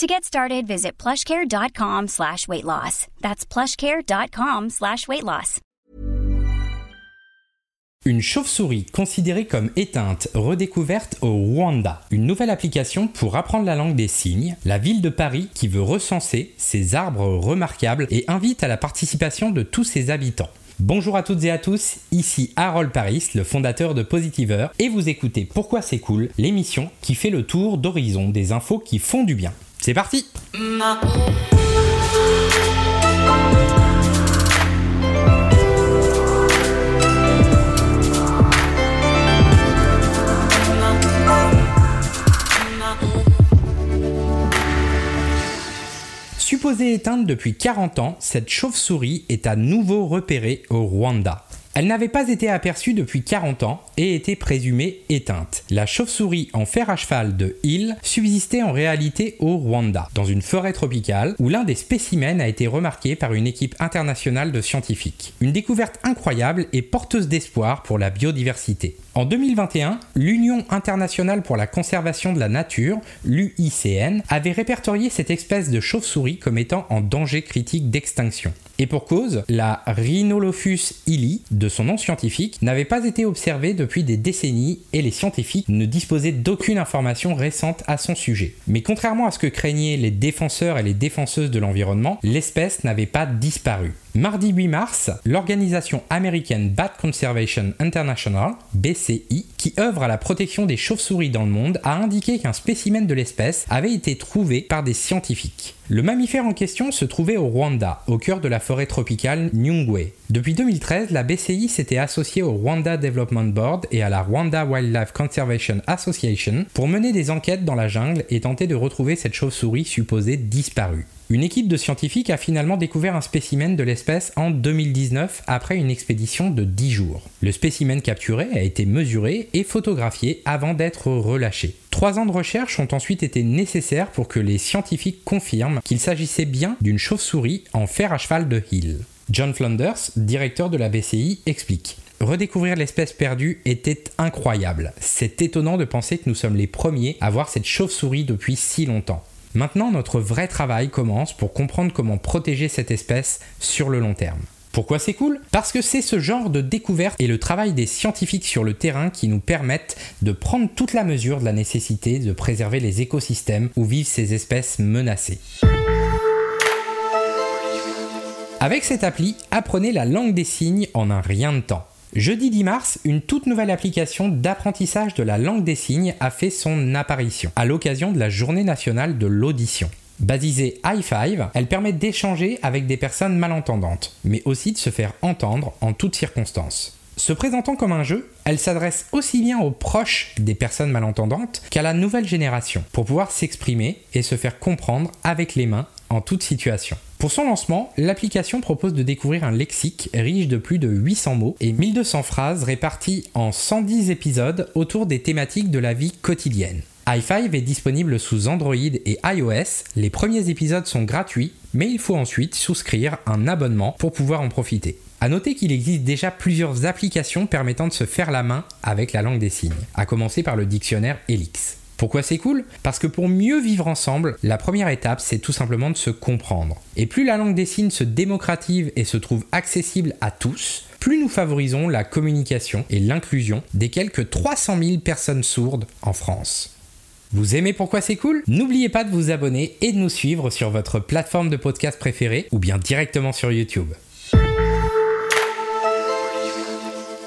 To get started, visit plushcare.com slash weight loss. That's plushcare.com slash weight loss. Une chauve-souris considérée comme éteinte redécouverte au Rwanda. Une nouvelle application pour apprendre la langue des signes. La ville de Paris qui veut recenser ses arbres remarquables et invite à la participation de tous ses habitants. Bonjour à toutes et à tous, ici Harold Paris, le fondateur de Positiver, et vous écoutez Pourquoi c'est cool, l'émission qui fait le tour d'horizon des infos qui font du bien. C'est parti Supposée éteinte depuis 40 ans, cette chauve-souris est à nouveau repérée au Rwanda. Elle n'avait pas été aperçue depuis 40 ans et était présumée éteinte. La chauve-souris en fer à cheval de Hill subsistait en réalité au Rwanda, dans une forêt tropicale où l'un des spécimens a été remarqué par une équipe internationale de scientifiques. Une découverte incroyable et porteuse d'espoir pour la biodiversité. En 2021, l'Union internationale pour la conservation de la nature, l'UICN, avait répertorié cette espèce de chauve-souris comme étant en danger critique d'extinction. Et pour cause, la Rhinolophus illy, de son nom scientifique, n'avait pas été observée depuis des décennies et les scientifiques ne disposaient d'aucune information récente à son sujet. Mais contrairement à ce que craignaient les défenseurs et les défenseuses de l'environnement, l'espèce n'avait pas disparu. Mardi 8 mars, l'organisation américaine Bat Conservation International, BCI, qui œuvre à la protection des chauves-souris dans le monde, a indiqué qu'un spécimen de l'espèce avait été trouvé par des scientifiques. Le mammifère en question se trouvait au Rwanda, au cœur de la forêt tropicale Nyungwe. Depuis 2013, la BCI s'était associée au Rwanda Development Board et à la Rwanda Wildlife Conservation Association pour mener des enquêtes dans la jungle et tenter de retrouver cette chauve-souris supposée disparue. Une équipe de scientifiques a finalement découvert un spécimen de l'espèce en 2019 après une expédition de 10 jours. Le spécimen capturé a été mesuré et photographié avant d'être relâché. Trois ans de recherche ont ensuite été nécessaires pour que les scientifiques confirment qu'il s'agissait bien d'une chauve-souris en fer à cheval de Hill. John Flanders, directeur de la BCI, explique. Redécouvrir l'espèce perdue était incroyable. C'est étonnant de penser que nous sommes les premiers à voir cette chauve-souris depuis si longtemps. Maintenant, notre vrai travail commence pour comprendre comment protéger cette espèce sur le long terme. Pourquoi c'est cool? Parce que c'est ce genre de découverte et le travail des scientifiques sur le terrain qui nous permettent de prendre toute la mesure de la nécessité de préserver les écosystèmes où vivent ces espèces menacées. Avec cette appli, apprenez la langue des signes en un rien de temps. Jeudi 10 mars, une toute nouvelle application d'apprentissage de la langue des signes a fait son apparition à l'occasion de la journée nationale de l'audition. Baptisée i5, elle permet d'échanger avec des personnes malentendantes, mais aussi de se faire entendre en toutes circonstances. Se présentant comme un jeu, elle s'adresse aussi bien aux proches des personnes malentendantes qu'à la nouvelle génération, pour pouvoir s'exprimer et se faire comprendre avec les mains en toute situation. Pour son lancement, l'application propose de découvrir un lexique riche de plus de 800 mots et 1200 phrases réparties en 110 épisodes autour des thématiques de la vie quotidienne. I5 est disponible sous Android et iOS. Les premiers épisodes sont gratuits, mais il faut ensuite souscrire un abonnement pour pouvoir en profiter. A noter qu'il existe déjà plusieurs applications permettant de se faire la main avec la langue des signes, à commencer par le dictionnaire Elix. Pourquoi c'est cool? Parce que pour mieux vivre ensemble, la première étape, c'est tout simplement de se comprendre. Et plus la langue des signes se démocratise et se trouve accessible à tous, plus nous favorisons la communication et l'inclusion des quelques 300 000 personnes sourdes en France. Vous aimez pourquoi c'est cool? N'oubliez pas de vous abonner et de nous suivre sur votre plateforme de podcast préférée ou bien directement sur YouTube.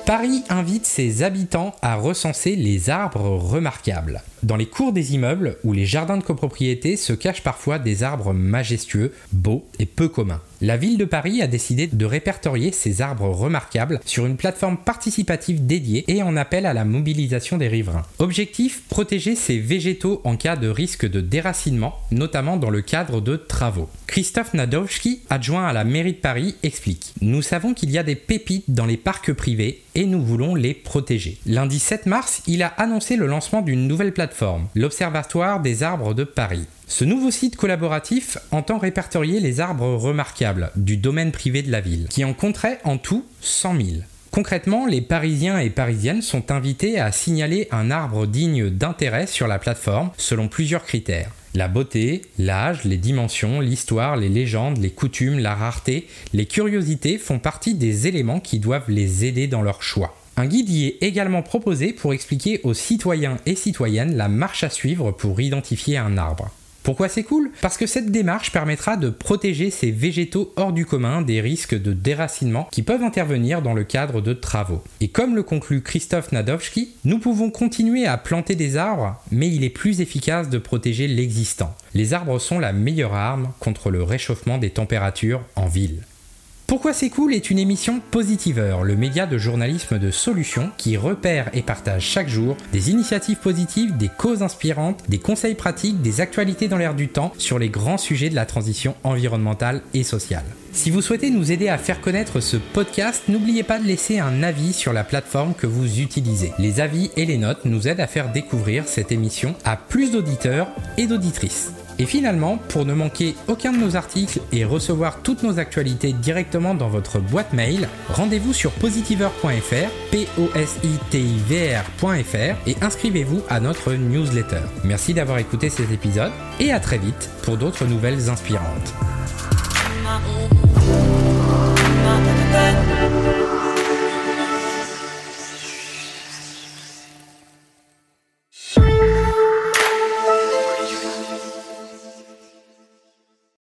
Paris invite ses habitants à recenser les arbres remarquables. Dans les cours des immeubles ou les jardins de copropriété se cachent parfois des arbres majestueux, beaux et peu communs. La ville de Paris a décidé de répertorier ces arbres remarquables sur une plateforme participative dédiée et en appelle à la mobilisation des riverains. Objectif protéger ces végétaux en cas de risque de déracinement, notamment dans le cadre de travaux. Christophe Nadowski, adjoint à la mairie de Paris, explique Nous savons qu'il y a des pépites dans les parcs privés et nous voulons les protéger. Lundi 7 mars, il a annoncé le lancement d'une nouvelle plateforme, l'Observatoire des arbres de Paris. Ce nouveau site collaboratif entend répertorier les arbres remarquables du domaine privé de la ville, qui en compterait en tout 100 000. Concrètement, les Parisiens et Parisiennes sont invités à signaler un arbre digne d'intérêt sur la plateforme selon plusieurs critères. La beauté, l'âge, les dimensions, l'histoire, les légendes, les coutumes, la rareté, les curiosités font partie des éléments qui doivent les aider dans leur choix. Un guide y est également proposé pour expliquer aux citoyens et citoyennes la marche à suivre pour identifier un arbre. Pourquoi c'est cool? Parce que cette démarche permettra de protéger ces végétaux hors du commun des risques de déracinement qui peuvent intervenir dans le cadre de travaux. Et comme le conclut Christophe Nadowski, nous pouvons continuer à planter des arbres, mais il est plus efficace de protéger l'existant. Les arbres sont la meilleure arme contre le réchauffement des températures en ville. Pourquoi c'est cool est une émission Positiveur, le média de journalisme de solutions qui repère et partage chaque jour des initiatives positives, des causes inspirantes, des conseils pratiques, des actualités dans l'air du temps sur les grands sujets de la transition environnementale et sociale. Si vous souhaitez nous aider à faire connaître ce podcast, n'oubliez pas de laisser un avis sur la plateforme que vous utilisez. Les avis et les notes nous aident à faire découvrir cette émission à plus d'auditeurs et d'auditrices. Et finalement, pour ne manquer aucun de nos articles et recevoir toutes nos actualités directement dans votre boîte mail, rendez-vous sur positiver.fr, p o s i t i v et inscrivez-vous à notre newsletter. Merci d'avoir écouté cet épisode et à très vite pour d'autres nouvelles inspirantes.